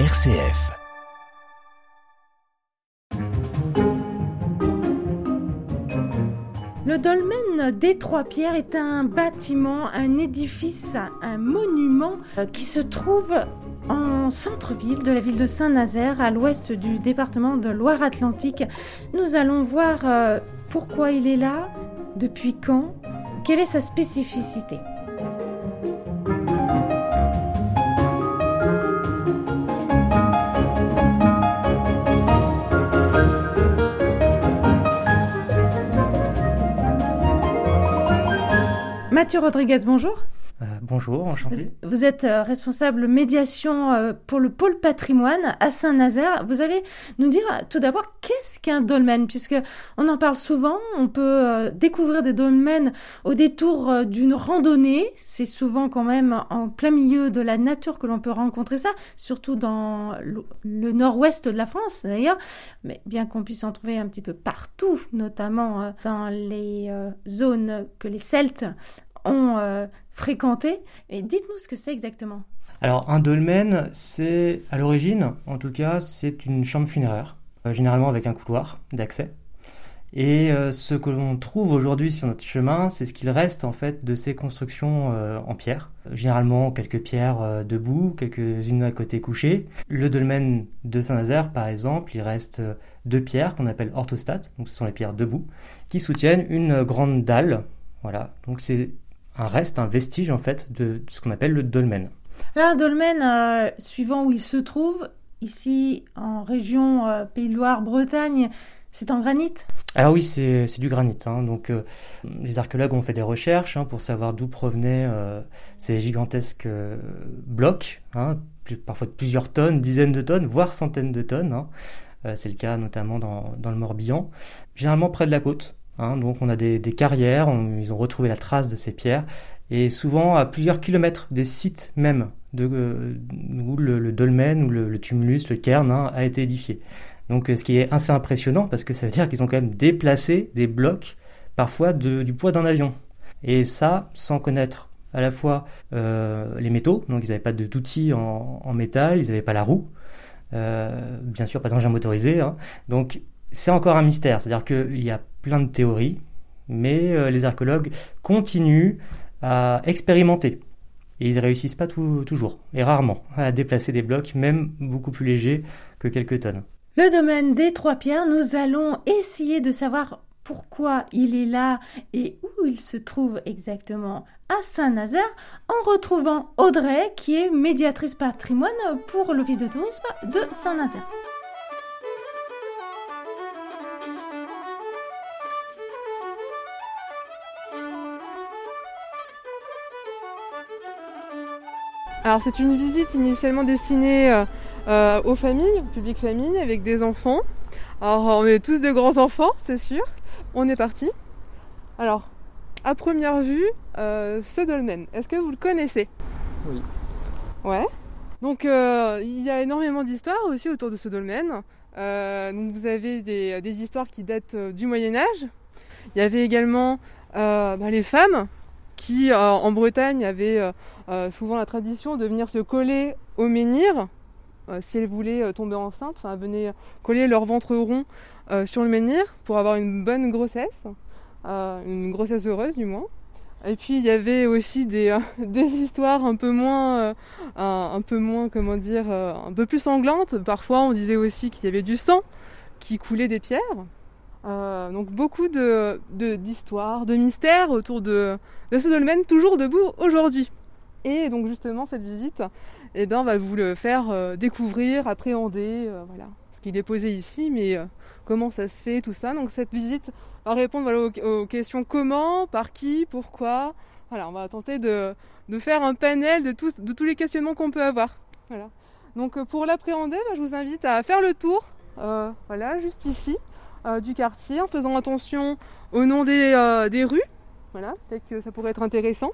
RCF. Le dolmen des Trois Pierres est un bâtiment, un édifice, un monument euh, qui se trouve en centre-ville de la ville de Saint-Nazaire, à l'ouest du département de Loire-Atlantique. Nous allons voir euh, pourquoi il est là, depuis quand, quelle est sa spécificité. Mathieu Rodriguez, bonjour. Euh, bonjour, enchanté. Vous êtes euh, responsable médiation euh, pour le pôle patrimoine à Saint-Nazaire. Vous allez nous dire tout d'abord qu'est-ce qu'un dolmen, puisque on en parle souvent. On peut découvrir des dolmens au détour d'une randonnée. C'est souvent quand même en plein milieu de la nature que l'on peut rencontrer ça, surtout dans le nord-ouest de la France d'ailleurs. Mais bien qu'on puisse en trouver un petit peu partout, notamment dans les zones que les Celtes ont euh, fréquenté. Et dites-nous ce que c'est exactement. Alors un dolmen, c'est à l'origine, en tout cas, c'est une chambre funéraire, euh, généralement avec un couloir d'accès. Et euh, ce que l'on trouve aujourd'hui sur notre chemin, c'est ce qu'il reste en fait de ces constructions en pierre. Généralement quelques pierres debout, quelques-unes à côté couchées. Le dolmen de Saint-Nazaire, par exemple, il reste deux pierres qu'on appelle orthostates, donc ce sont les pierres debout, qui soutiennent une grande dalle. Voilà, donc c'est un reste, un vestige en fait de, ce qu'on appelle le dolmen. Là, un dolmen, euh, suivant où il se trouve, ici en région euh, Pays de Loire, Bretagne, c'est en granit? Alors oui, c'est du granit. Hein. Donc euh, les archéologues ont fait des recherches hein, pour savoir d'où provenaient ces gigantesques blocs, hein, parfois de plusieurs tonnes, dizaines de tonnes, voire centaines de tonnes. c'est le cas notamment dans, dans le Morbihan, généralement près de la côte. Hein, donc on a des, carrières, ils ont retrouvé la trace de ces pierres, et souvent à plusieurs kilomètres des sites même de, euh, où le, dolmen ou le, tumulus, le cairn hein, a été édifié. Donc euh, ce qui est assez impressionnant parce que ça veut dire qu'ils ont quand même déplacé des blocs parfois du poids d'un avion. Et ça sans connaître à la fois euh, les métaux, donc ils n'avaient pas d'outils en, en, métal, ils n'avaient pas la roue, bien sûr pas d'engin motorisé, hein. donc c'est encore un mystère. C'est-à-dire qu'il y a plein de théories, mais euh, les archéologues continuent à expérimenter. Et ils ne réussissent pas toujours, et rarement, à déplacer des blocs, même beaucoup plus légers que quelques tonnes. Le domaine des Trois Pierres, nous allons essayer de savoir pourquoi il est là et où il se trouve exactement à Saint-Nazaire en retrouvant Audrey qui est médiatrice patrimoine pour l'Office de tourisme de Saint-Nazaire. Alors c'est une visite initialement destinée euh, euh, aux familles, au public famille, avec des enfants. Alors on est tous de grands enfants, c'est sûr. On est parti. Alors, à première vue, euh, ce dolmen, est-ce que vous le connaissez? Oui. Ouais. Donc il y a énormément d'histoires aussi autour de ce dolmen. donc vous avez des, histoires qui datent du Moyen Âge. Il y avait également bah, les femmes qui en Bretagne avaient euh, souvent la tradition de venir se coller au menhir euh, si elles voulaient euh, tomber enceinte, enfin venaient coller leur ventre rond sur le menhir pour avoir une bonne grossesse, une grossesse heureuse du moins. Et puis il y avait aussi des, histoires un peu moins, un, peu moins, comment dire, un peu plus sanglantes. Parfois on disait aussi qu'il y avait du sang qui coulait des pierres. Donc beaucoup de, d'histoires, de, mystères autour de, de ce dolmen toujours debout aujourd'hui. Et donc justement cette visite, eh ben, on va vous le faire euh, découvrir, appréhender, euh, voilà, ce qu'il est posé ici, mais euh, comment ça se fait, tout ça. Donc cette visite va répondre aux, questions comment, par qui, pourquoi. Voilà, on va tenter de, faire un panel de, tous, de tous les questionnements qu'on peut avoir. Voilà. Donc pour l'appréhender, bah, je vous invite à faire le tour, voilà, juste ici, du quartier, en faisant attention au nom des, des rues. Voilà, peut-être que ça pourrait être intéressant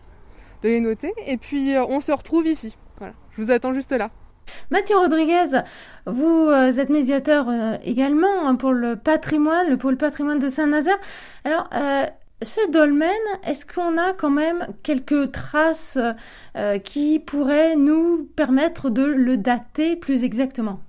de les noter. Et puis euh, on se retrouve ici. Voilà, je vous attends juste là. Mathieu Rodriguez, vous euh, êtes médiateur euh, également hein, pour le patrimoine, le pôle patrimoine de Saint-Nazaire. Alors, ce dolmen, est-ce qu'on a quand même quelques traces euh, qui pourraient nous permettre de le dater plus exactement?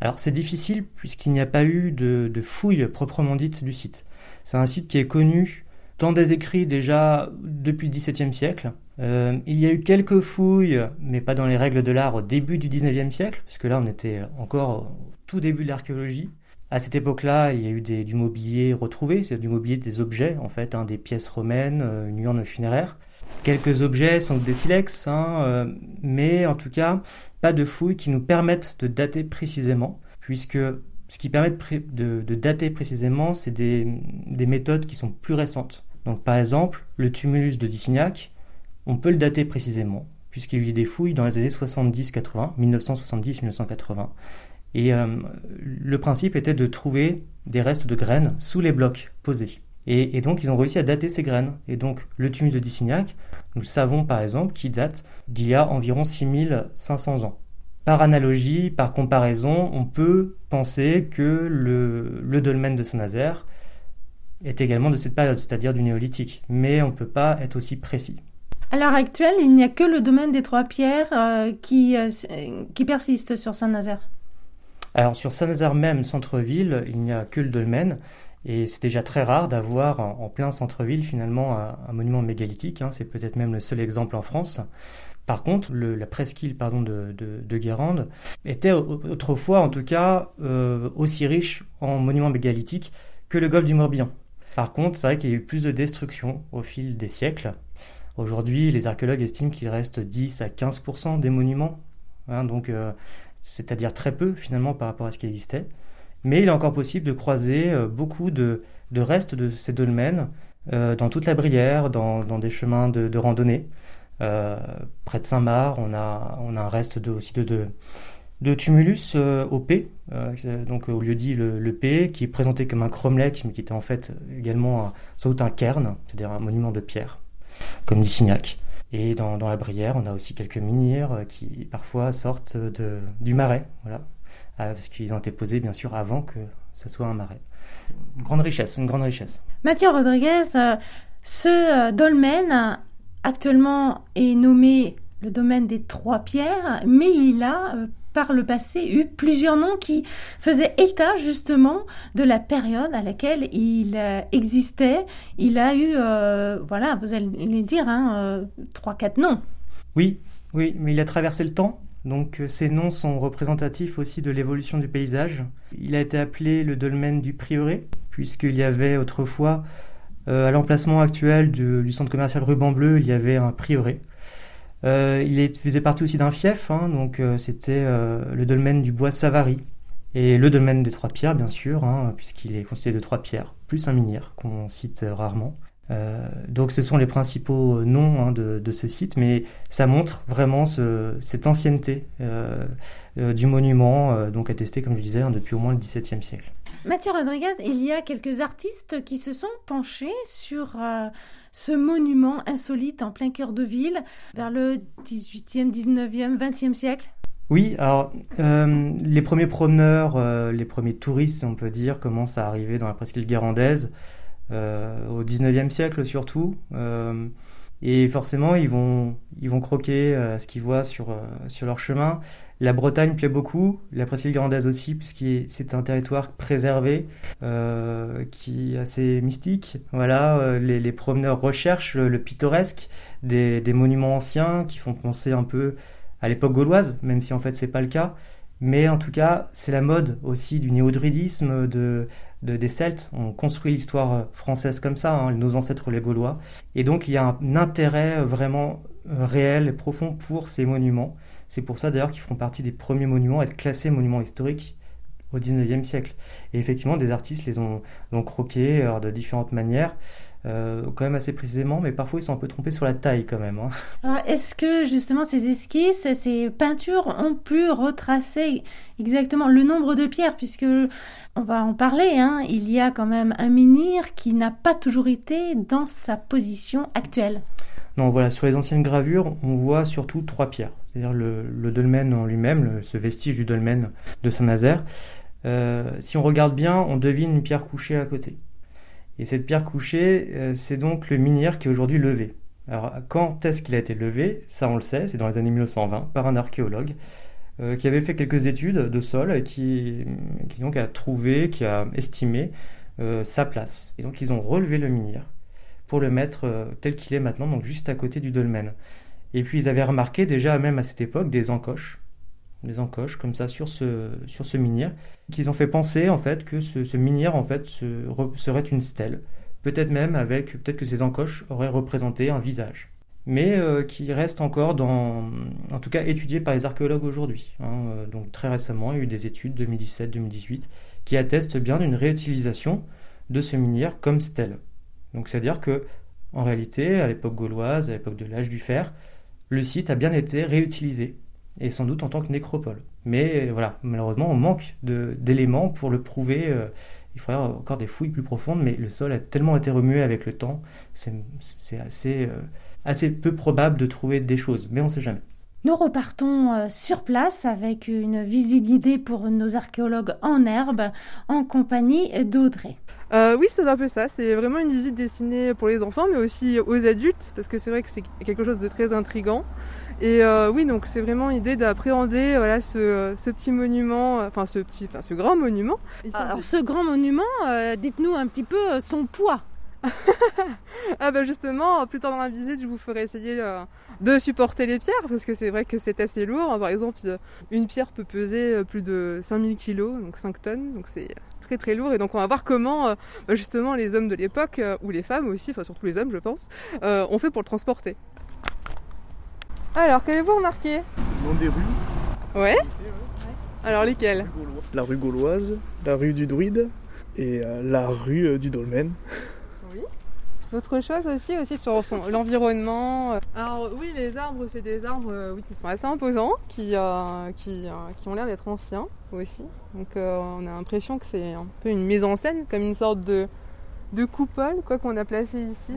Alors c'est difficile puisqu'il n'y a pas eu de, fouilles proprement dites du site. C'est un site qui est connu dans des écrits déjà depuis le XVIIe siècle. Euh, il y a eu quelques fouilles, mais pas dans les règles de l'art au début du XIXe siècle, puisque là on était encore au tout début de l'archéologie. À cette époque-là, il y a eu du mobilier retrouvé, c'est du mobilier des objets, en fait, hein, des pièces romaines, euh, une urne funéraire. Quelques objets sont des silex, hein, euh, mais en tout cas, pas de fouilles qui nous permettent de dater précisément, puisque ce qui permet de, dater précisément, c'est des, méthodes qui sont plus récentes. Donc par exemple, le tumulus de Dissignac, on peut le dater précisément, puisqu'il y a eu des fouilles dans les années 70-80, 1970-1980, et euh, le principe était de trouver des restes de graines sous les blocs posés. Et, donc ils ont réussi à dater ces graines. Et donc le tumulus de Dissignac, nous savons par exemple qu'il date d'il y a environ 6500 ans. Par analogie, par comparaison, on peut penser que le, dolmen de Saint-Nazaire est également de cette période, c'est-à-dire du néolithique. Mais on ne peut pas être aussi précis. À l'heure actuelle, il n'y a que le domaine des trois pierres euh, qui, euh, qui persiste sur Saint-Nazaire. Alors sur Saint-Nazaire même, centre-ville, il n'y a que le dolmen. Et c'est déjà très rare d'avoir en, plein centre-ville finalement un, monument mégalithique. Hein. c'est peut-être même le seul exemple en France. Par contre, la presqu'île pardon, de, de, Guérande était autrefois, en tout cas, euh, aussi riche en monuments mégalithiques que le golfe du Morbihan. Par contre, c'est vrai qu'il y a eu plus de destruction au fil des siècles. Aujourd'hui, les archéologues estiment qu'il reste 10 à 15% des monuments. Hein. donc, euh, c'est-à-dire très peu finalement par rapport à ce qui existait. Mais il est encore possible de croiser euh, beaucoup de, restes de ces dolmens euh, dans toute la Brière, dans, des chemins de, randonnée. Euh, près de Saint-Marc, on a, un reste aussi de, de, tumulus au P, donc au lieu dit le, P, qui est présenté comme un cromlech, mais qui était en fait également sans doute un cairn, c'est-à-dire un monument de pierre, comme dit Signac. Et dans, la Brière, on a aussi quelques euh, qui parfois sortent de, du marais, voilà, parce qu'ils ont été posés bien sûr avant que ce soit un marais. Une grande richesse, une grande richesse. Mathieu Rodriguez, euh, ce dolmen actuellement est nommé le domaine des trois pierres, mais il a par le passé eu plusieurs noms qui faisaient état justement de la période à laquelle il euh, existait. Il a eu, euh, voilà, vous allez dire, hein, euh, trois, quatre noms. Oui, oui, mais il a traversé le temps. Donc ces noms sont représentatifs aussi de l'évolution du paysage. Il a été appelé le dolmen du prieuré, puisqu'il y avait autrefois, à l'emplacement actuel du, centre commercial Ruban Bleu, il y avait un prieuré. Euh, il faisait partie aussi d'un fief, hein, donc euh, c'était euh, le dolmen du bois Savary. Et le dolmen des Trois Pierres, bien sûr, hein, puisqu'il est constitué de trois pierres, plus un menhir qu'on cite rarement. Donc ce sont les principaux noms hein, de, ce site, mais ça montre vraiment cette ancienneté du monument, donc attesté, comme je disais, depuis au moins le XVIIe siècle. Mathieu Rodriguez, il y a quelques artistes qui se sont penchés sur ce monument insolite en plein cœur de ville, vers le 18e, 19e, 20e siècle oui, alors euh, les premiers promeneurs, euh, les premiers touristes, on peut dire, commencent à arriver dans la presqu'île guérandaise euh, au 19e siècle surtout. et forcément, ils vont, ils vont croquer ce qu'ils voient sur, sur leur chemin. La Bretagne plaît beaucoup, la presqu'île guérandaise aussi, puisque c'est un territoire préservé, euh, qui est assez mystique. Voilà, euh, les, promeneurs recherchent le, pittoresque des, monuments anciens qui font penser un peu à l'époque gauloise, même si en fait c'est pas le cas. Mais en tout cas, c'est la mode aussi du néo-druidisme, de, des Celtes. On construit l'histoire française comme ça, hein, nos ancêtres les Gaulois. Et donc il y a un intérêt vraiment réel et profond pour ces monuments. C'est pour ça d'ailleurs qu'ils feront partie des premiers monuments à être classés monuments historiques au 19e siècle. Et effectivement, des artistes les ont, croqués euh, de différentes manières. Euh, quand même assez précisément, mais parfois ils sont un peu trompés sur la taille quand même. Hein. Est-ce que justement ces esquisses, ces peintures ont pu retracer exactement le nombre de pierres, puisque on va en parler, hein, il y a quand même un menhir qui n'a pas toujours été dans sa position actuelle. Non, voilà, sur les anciennes gravures, on voit surtout trois pierres c'est-à-dire le, dolmen en lui-même, ce vestige du dolmen de Saint-Nazaire. Euh, si on regarde bien, on devine une pierre couchée à côté. Et cette pierre couchée, euh, c'est donc le menhir qui est aujourd'hui levé. Alors quand est-ce qu'il a été levé? Ça on le sait, c'est dans les années 1920 par un archéologue euh, qui avait fait quelques études de sol et qui, a trouvé, qui a estimé euh, sa place. Et donc ils ont relevé le menhir pour le mettre tel qu'il est maintenant, donc juste à côté du dolmen. Et puis ils avaient remarqué déjà même à cette époque des encoches des encoches comme ça sur ce, sur ce qu'ils ont fait penser en fait que ce, ce en fait serait une stèle, peut-être même avec peut-être que ces encoches auraient représenté un visage, mais euh, qui reste encore dans, en tout cas étudié par les archéologues aujourd'hui. Hein. Euh, donc très récemment, il y a eu des études 2017-2018 qui attestent bien d'une réutilisation de ce menhir comme stèle. Donc c'est-à-dire que en réalité, à l'époque gauloise, à l'époque de l'âge du fer, le site a bien été réutilisé et sans doute en tant que nécropole. Mais voilà, malheureusement, on manque d'éléments pour le prouver. Euh, il faudrait encore des fouilles plus profondes, mais le sol a tellement été remué avec le temps, c'est assez, euh, assez peu probable de trouver des choses, mais on ne sait jamais. Nous repartons euh, sur place avec une visite guidée pour nos archéologues en herbe, en compagnie d'Audrey. oui, c'est un peu ça. C'est vraiment une visite destinée pour les enfants, mais aussi aux adultes, parce que c'est vrai que c'est quelque chose de très intrigant. Et euh, oui, donc c'est vraiment l'idée d'appréhender voilà ce, petit monument, euh, enfin ce petit, enfin ce grand monument. Alors ce grand monument, euh, dites-nous un petit peu son poids. ah bah justement, plus tard dans la visite, je vous ferai essayer de supporter les pierres parce que c'est vrai que c'est assez lourd. Par exemple, une pierre peut peser plus de 5000 kg, donc 5 tonnes, donc c'est très très lourd. Et donc on va voir comment bah, justement les hommes de l'époque, ou les femmes aussi, enfin surtout les hommes je pense, ont fait pour le transporter. Alors, qu'avez-vous remarqué Nom des rues. Ouais. Alors, lesquelles La rue gauloise, la rue du druide et euh, la rue euh, du dolmen. Oui. Autre chose aussi, aussi sur l'environnement. Euh. Alors oui, les arbres, c'est des arbres oui, qui sont assez imposants, qui, qui, qui, ont l'air d'être anciens aussi. Donc on a l'impression que c'est un peu une mise en scène, comme une sorte de, de coupole, quoi qu'on a placé ici.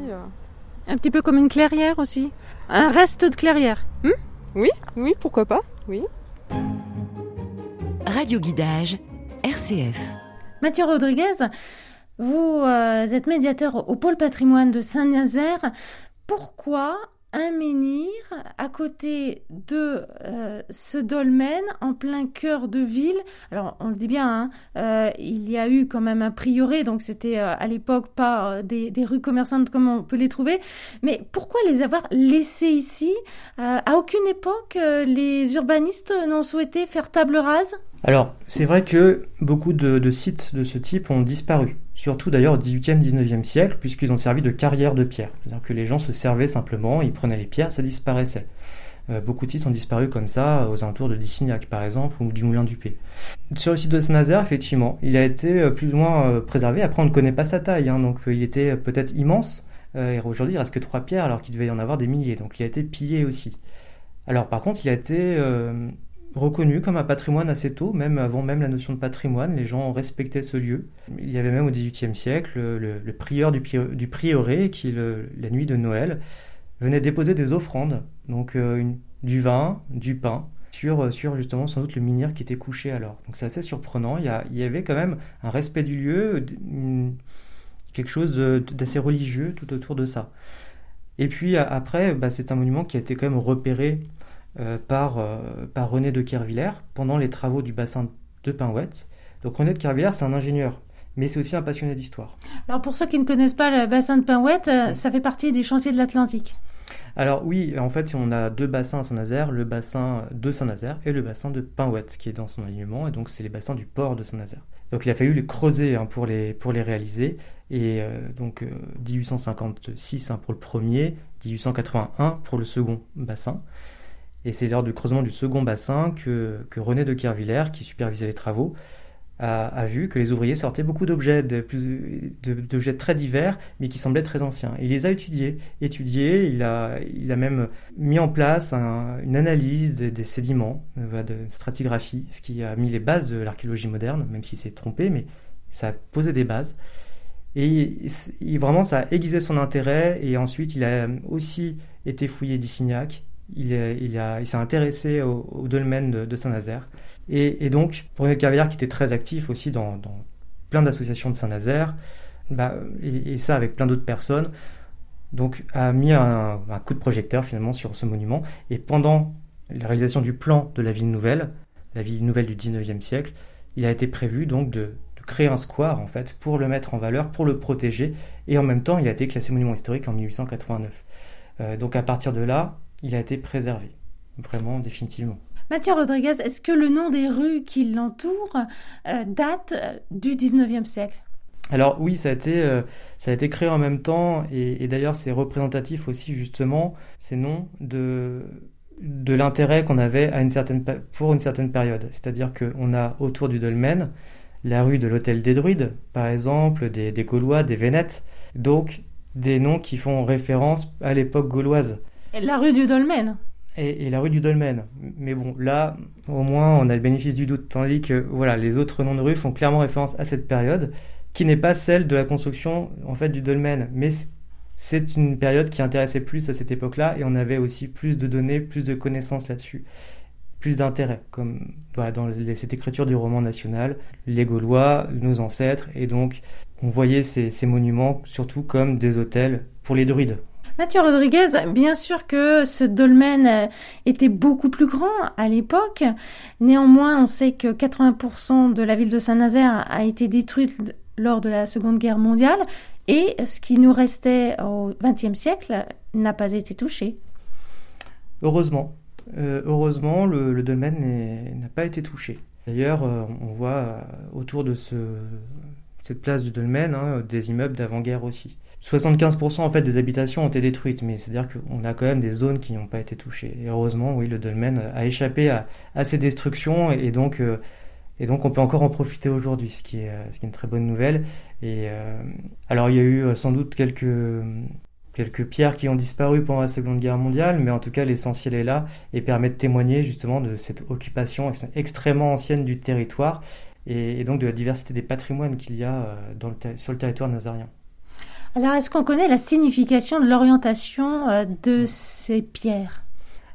Un petit peu comme une clairière aussi. Un reste de clairière. Hmm oui, oui, pourquoi pas, oui. Radio Guidage, RCF. Mathieu Rodriguez, vous euh, êtes médiateur au pôle patrimoine de Saint-Nazaire. Pourquoi un menhir à côté de euh, ce dolmen en plein cœur de ville. Alors on le dit bien, hein, euh, il y a eu quand même un prieuré, donc c'était euh, à l'époque pas des, des, rues commerçantes comme on peut les trouver. Mais pourquoi les avoir laissés ici? À aucune époque, les urbanistes n'ont souhaité faire table rase? Alors, c'est vrai que beaucoup de, sites de ce type ont disparu, surtout d'ailleurs au 18e, 19e siècle, puisqu'ils ont servi de carrière de pierre. C'est-à-dire que les gens se servaient simplement, ils prenaient les pierres, ça disparaissait. Euh, beaucoup de sites ont disparu comme ça, aux alentours de Dissignac par exemple, ou du Moulin du Pé. Sur le site de Saint-Nazaire, effectivement, il a été euh, plus ou moins euh, préservé. Après, on ne connaît pas sa taille, hein, donc il était peut-être immense. et aujourd'hui, il reste que trois pierres, alors qu'il devait y en avoir des milliers. Donc il a été pillé aussi. Alors par contre, il a été reconnu comme un patrimoine assez tôt, même avant même la notion de patrimoine, les gens respectaient ce lieu. Il y avait même au XVIIIe siècle le, prieur du, prieuré qui, la nuit de Noël, venait déposer des offrandes, donc euh, du vin, du pain, sur, sur justement sans doute le menhir qui était couché alors. Donc c'est assez surprenant, il y, avait quand même un respect du lieu, quelque chose d'assez religieux tout autour de ça. Et puis après, bah, c'est un monument qui a été quand même repéré euh, par, euh, par René de Kervillers pendant les travaux du bassin de Pinouette. Donc René de Kervillers, c'est un ingénieur, mais c'est aussi un passionné d'histoire. Alors pour ceux qui ne connaissent pas le bassin de Pinouette, euh, ça fait partie des chantiers de l'Atlantique. Alors oui, en fait, on a deux bassins à Saint-Nazaire, le bassin de Saint-Nazaire et le bassin de Pinouette, qui est dans son alignement, et donc c'est les bassins du port de Saint-Nazaire. Donc il a fallu les creuser hein, pour, les, pour les réaliser, et donc 1856 hein, pour le premier, 1881 pour le second bassin. Et c'est lors du creusement du second bassin que, René de Kervillers, qui supervisait les travaux, a, vu que les ouvriers sortaient beaucoup d'objets, d'objets très divers, mais qui semblaient très anciens. Il les a étudiés, étudiés il, a, il a même mis en place une analyse des, sédiments, euh, de stratigraphie, ce qui a mis les bases de l'archéologie moderne, même si c'est trompé, mais ça a posé des bases. Et vraiment, ça a aiguisé son intérêt, et ensuite il a aussi été fouillé d'Issignac, il, s'est intéressé au, dolmen de, Saint-Nazaire. Et, donc, pour René Cavalière, qui était très actif aussi dans, plein d'associations de Saint-Nazaire, bah, et, ça avec plein d'autres personnes, donc a mis un, coup de projecteur finalement sur ce monument. Et pendant la réalisation du plan de la ville nouvelle, la ville nouvelle du 19e siècle, il a été prévu donc de, créer un square en fait pour le mettre en valeur, pour le protéger, et en même temps il a été classé monument historique en 1889. Euh, donc à partir de là, il a été préservé, vraiment définitivement. Mathieu Rodriguez, est-ce que le nom des rues qui l'entourent euh, date euh, du 19e siècle? Alors oui, ça a été, ça a été créé en même temps et, d'ailleurs c'est représentatif aussi justement ces noms de, de l'intérêt qu'on avait à une certaine, pour une certaine période. C'est-à-dire qu'on a autour du dolmen la rue de l'Hôtel des Druides, par exemple, des, Gaulois, des Vénètes, donc des noms qui font référence à l'époque gauloise. Et la rue du Dolmen et, la rue du Dolmen. Mais bon, là, au moins, on a le bénéfice du doute, tandis que voilà, les autres noms de rue font clairement référence à cette période, qui n'est pas celle de la construction en fait du Dolmen, mais c'est une période qui intéressait plus à cette époque-là, et on avait aussi plus de données, plus de connaissances là-dessus plus d'intérêt, comme voilà, dans cette écriture du roman national, les Gaulois, nos ancêtres, et donc on voyait ces, ces monuments surtout comme des hôtels pour les druides. Mathieu Rodriguez, bien sûr que ce dolmen euh, était beaucoup plus grand à l'époque. Néanmoins, on sait que 80% de la ville de Saint-Nazaire a été détruite lors de la Seconde Guerre mondiale et ce qui nous restait au XXe siècle n'a pas été touché. Heureusement, euh, heureusement, le, dolmen n'a pas été touché. D'ailleurs, euh, on voit autour de cette place du dolmen hein, des immeubles d'avant-guerre aussi. 75% en fait des habitations ont été détruites, mais c'est-à-dire qu'on a quand même des zones qui n'ont pas été touchées. Et heureusement, oui, le dolmen a échappé à, ces destructions et donc, et donc on peut encore en profiter aujourd'hui, ce, qui est, ce qui est une très bonne nouvelle. Et alors il y a eu sans doute quelques quelques pierres qui ont disparu pendant la Seconde Guerre mondiale, mais en tout cas l'essentiel est là et permet de témoigner justement de cette occupation extrêmement ancienne du territoire et, donc de la diversité des patrimoines qu'il y a euh, dans sur le territoire nazarien. Alors est-ce qu'on connaît la signification de l'orientation euh, de ces pierres?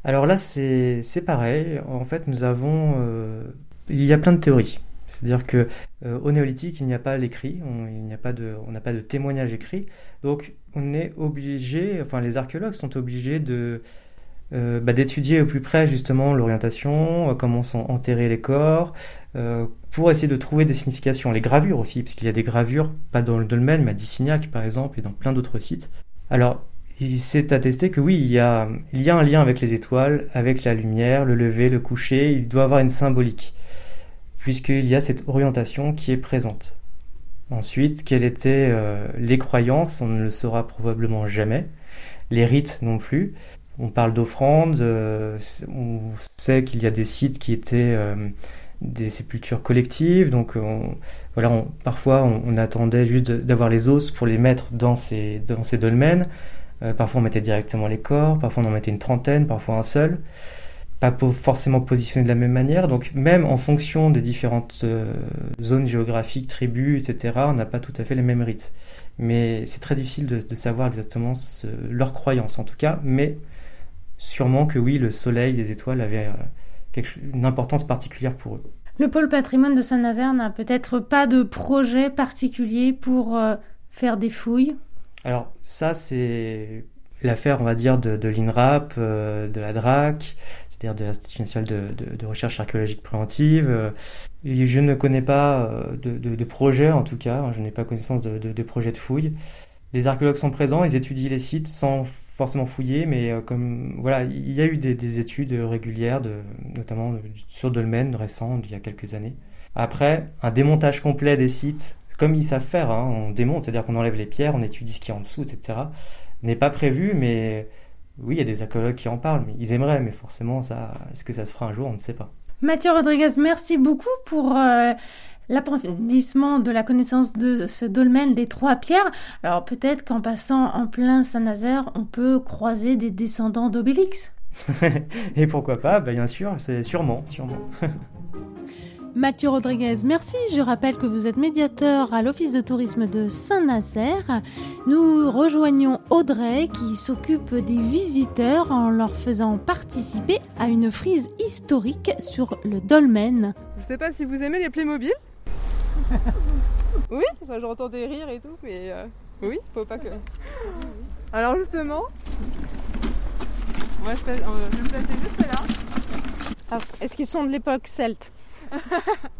Alors là c'est pareil, en fait nous avons... Euh, il y a plein de théories. C'est-à-dire que au néolithique, il n'y a pas l'écrit, on n'a pas de, on n'a pas de témoignage écrit. Donc on est obligé, enfin les archéologues sont obligés de euh, bah, d'étudier au plus près justement l'orientation, euh, comment sont enterrés les corps, euh, pour essayer de trouver des significations. Les gravures aussi, parce qu'il y a des gravures, pas dans le dolmen, mais à Dissignac par exemple, et dans plein d'autres sites. Alors, il s'est attesté que oui, il y, a, il y a un lien avec les étoiles, avec la lumière, le lever, le coucher, il doit avoir une symbolique, puisqu'il y a cette orientation qui est présente. Ensuite, quelles étaient les croyances? On ne le saura probablement jamais. Les rites non plus. On parle d'offrandes. Euh, on sait qu'il y a des sites qui étaient euh, des sépultures collectives. Donc, voilà, parfois, on, attendait juste d'avoir les os pour les mettre dans ces, dans ces dolmens. parfois, on mettait directement les corps. Parfois, on en mettait une trentaine. Parfois, un seul pas forcément positionné de la même manière. Donc même en fonction des différentes euh, zones géographiques, tribus, etc., on n'a pas tout à fait les mêmes rites. Mais c'est très difficile de, savoir exactement ce, leur croyance en tout cas. Mais sûrement que oui, le soleil, les étoiles avaient euh, une importance particulière pour eux. Le pôle patrimoine de Saint-Nazaire n'a peut-être pas de projet particulier pour euh, faire des fouilles? Alors ça, c'est l'affaire, on va dire, de, de l'INRAP, de la DRAC, c'est-à-dire de l'Institut national de, recherche archéologique préventive. Euh, je ne connais pas euh, de, projet, en tout cas, je n'ai pas connaissance de, projet de fouille. Les archéologues sont présents, ils étudient les sites sans forcément fouiller, mais euh, comme voilà, il y a eu des, études régulières, de, notamment sur Dolmen récent, il y a quelques années. Après, un démontage complet des sites, comme ils savent faire, hein, on démonte, c'est-à-dire qu'on enlève les pierres, on étudie ce qui est en dessous, etc., n'est pas prévu, mais oui, il y a des archéologues qui en parlent, mais ils aimeraient, mais forcément, ça, est-ce que ça se fera un jour On ne sait pas. Mathieu Rodriguez, merci beaucoup pour euh, l'approfondissement de la connaissance de ce dolmen des trois pierres. Alors peut-être qu'en passant en plein Saint-Nazaire, on peut croiser des descendants d'Obélix. Et pourquoi pas ben, Bien sûr, c'est sûrement, sûrement. Mathieu Rodriguez, merci. Je rappelle que vous êtes médiateur à l'Office de tourisme de Saint-Nazaire. Nous rejoignons Audrey qui s'occupe des visiteurs en leur faisant participer à une frise historique sur le dolmen. Je ne sais pas si vous aimez les Playmobil? Oui, enfin, j'entends des rires et tout, mais euh, oui, faut pas que. Alors justement, moi je, passe- euh, je vais me placer juste là. Alors, Est-ce qu'ils sont de l'époque celte?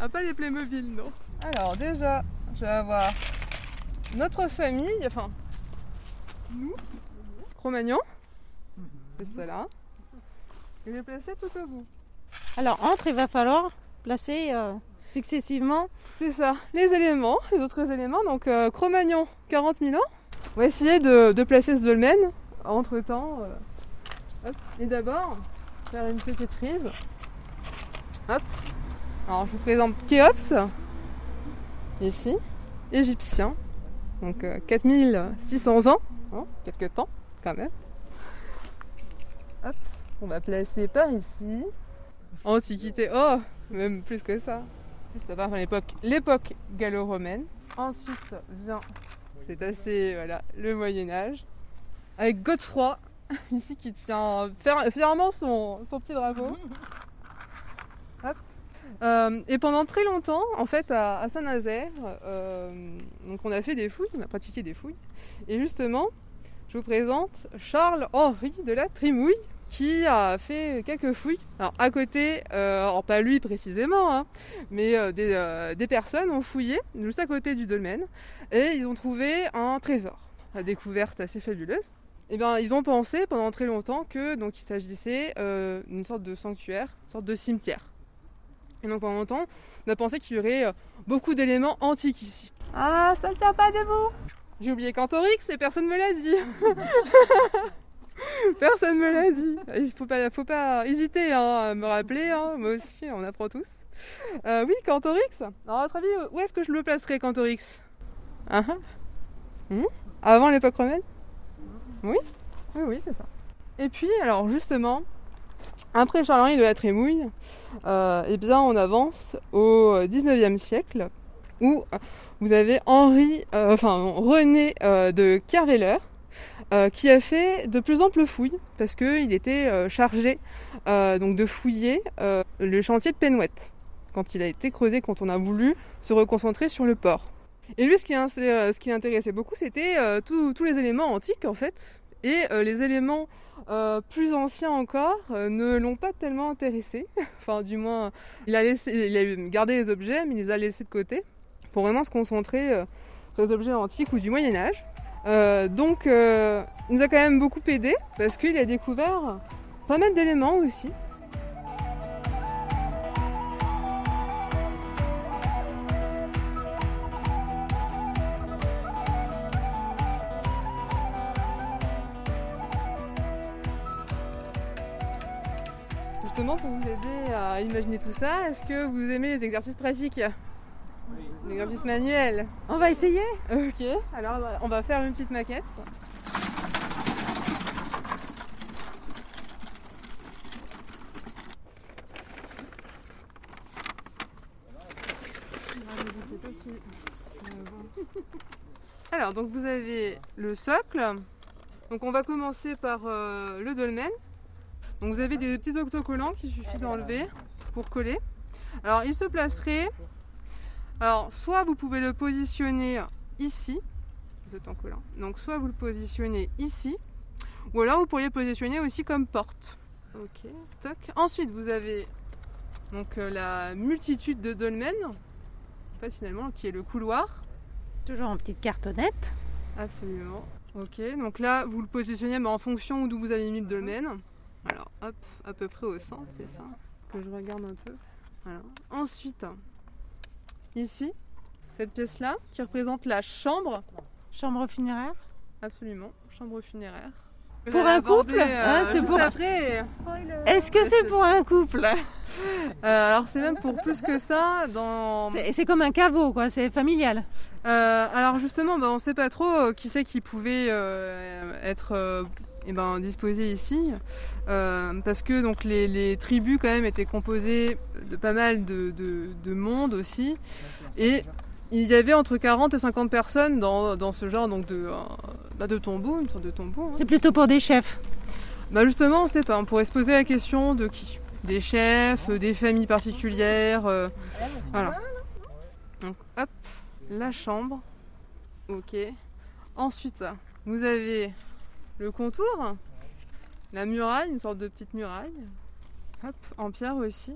Ah, pas les Playmobil, non. Alors déjà, je vais avoir notre famille, enfin nous, Cro-Magnon, juste là. Et je vais placer tout au bout. Alors, entre, il va falloir placer euh, successivement. C'est ça, les éléments, les autres éléments. Donc euh, Cro-Magnon, 40 000 ans. On va essayer de, placer ce dolmen entre temps. Et d'abord, faire une petite frise. Hop. Alors je vous présente Khéops, ici, égyptien. Donc euh, 4600 ans, hein, quelques temps quand même. On va placer par ici. Antiquité, oh, même plus que ça. Juste à part enfin, l'époque, l'époque gallo-romaine. Ensuite vient, c'est assez, voilà, le Moyen-Âge. Avec Godefroy, ici qui tient fièrement son, son petit drapeau. Hop. Euh, et pendant très longtemps, en fait, à, à Saint-Nazaire, euh, donc on a fait des fouilles, on a pratiqué des fouilles. Et justement, je vous présente Charles-Henri de la Trimouille, qui a fait quelques fouilles. Alors à côté, euh, alors pas lui précisément, hein, mais euh, des, euh, des personnes ont fouillé juste à côté du dolmen et ils ont trouvé un trésor. Une découverte assez fabuleuse. Et bien, ils ont pensé pendant très longtemps que donc il s'agissait euh, d'une sorte de sanctuaire, une sorte de cimetière. Et donc pendant longtemps, on a pensé qu'il y aurait beaucoup d'éléments antiques ici. Ah, ça ne tient pas debout J'ai oublié Cantorix et personne me l'a dit. personne me l'a dit. Il faut pas, faut pas hésiter hein, à me rappeler. hein. Moi aussi, on apprend tous. Euh, oui, Cantorix. Alors, à votre avis, où est-ce que je le placerais, Cantorix? Ah, ah. Hmm? Avant l'époque romaine? Oui? Oui, c'est ça. Et puis, alors justement, après Charles-Henri de la Trémouille, euh, eh bien, on avance au 19e siècle où vous avez Henri, euh, enfin René de Kerveller, euh, qui a fait de plus amples fouilles parce qu'il était euh, chargé euh, donc de fouiller le chantier de Penouette quand il a été creusé, quand on a voulu se reconcentrer sur le port. Et lui, ce qui, l'intéressait beaucoup, c'était tous les éléments antiques en fait, et les éléments plus anciens encore ne l'ont pas tellement intéressé. enfin, du moins, il a, gardé les objets, mais il les a laissés de côté pour vraiment se concentrer sur les objets antiques ou du Moyen Âge. Euh, donc, euh, il nous a quand même beaucoup aidé parce qu'il a découvert pas mal d'éléments aussi. Justement, pour vous aider à imaginer tout ça, est-ce que vous aimez les exercices pratiques? Les exercices manuels On va essayer Ok, alors on va faire une petite maquette. Alors, donc vous avez le socle. Donc on va commencer par euh, le dolmen. Donc vous avez des petits autocollants qu'il suffit d'enlever pour coller. Alors il se placerait alors, soit vous pouvez le positionner ici, ce autocollant. Donc, soit vous le positionnez ici, ou alors vous pourriez le positionner aussi comme porte. Ok, toc. Ensuite, vous avez donc euh, la multitude de dolmens, en fait, finalement, qui est le couloir. Toujours en petite cartonnette. Absolument. Ok, donc là, vous le positionnez en fonction d'où vous avez mis le dolmen. Alors, hop, à peu près au centre, c'est ça. Que je regarde un peu. Voilà. Ensuite, ici, cette pièce-là, qui représente la chambre. Chambre funéraire. Absolument, chambre funéraire. Pour un couple Hein, c'est c'est pour- après. Est-ce que c'est pour un couple Euh, alors c'est même pour plus que ça. Dans. C'est c'est comme un caveau, quoi. C'est familial. Euh, alors justement, bah, on ne sait pas trop euh, qui c'est qui pouvait euh, être euh, eh ben, disposé ici, Euh, parce que donc les, les tribus quand même étaient composées de pas mal de, de, de monde aussi, et il y avait entre 40 et 50 personnes dans, dans ce genre donc de, euh, bah, de tombeau, une sorte de tombeau. hein. C'est plutôt pour des chefs. Bah justement, on sait pas. On pourrait se poser la question de qui? Des chefs, des familles particulières. euh, voilà. Donc hop, la chambre. Ok. Ensuite, vous avez le contour, la muraille, une sorte de petite muraille. Hop, en pierre aussi,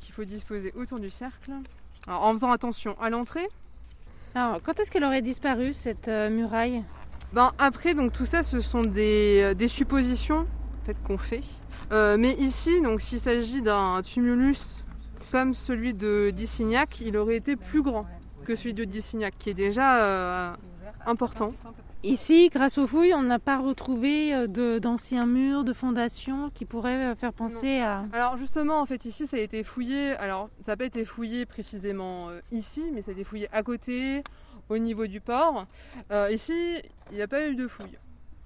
qu'il faut disposer autour du cercle. Alors, en faisant attention à l'entrée. Alors, quand est-ce qu'elle aurait disparu, cette euh, muraille? Ben, après, donc tout ça, ce sont des, des suppositions en fait, qu'on fait. Euh, mais ici, donc s'il s'agit d'un tumulus comme celui de Dissignac, il aurait été plus grand que celui de Dissignac, qui est déjà euh, important. Ici, grâce aux fouilles, on n'a pas retrouvé euh, d'anciens murs, de fondations qui pourraient euh, faire penser à... Alors justement, en fait, ici, ça a été fouillé. Alors, ça n'a pas été fouillé précisément euh, ici, mais ça a été fouillé à côté, au niveau du port. Euh, ici, il n'y a pas eu de fouilles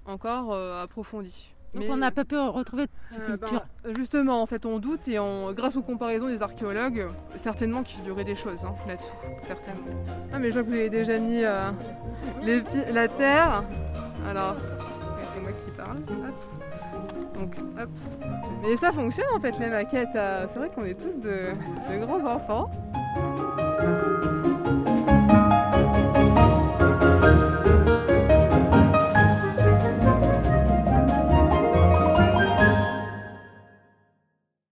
encore euh, approfondies. Donc Mais- on n'a pas pu retrouver de Euh, ben, sépultures. justement, en fait, on doute et on, grâce aux comparaisons des archéologues, certainement qu'il y aurait des choses hein, là-dessous, certainement. Ah, mais je vois que vous avez déjà mis euh, les la terre. Alors, c'est moi qui parle. Hop. Donc, hop. Mais ça fonctionne en fait, les maquettes. euh, c'est vrai qu'on est tous de, de grands enfants.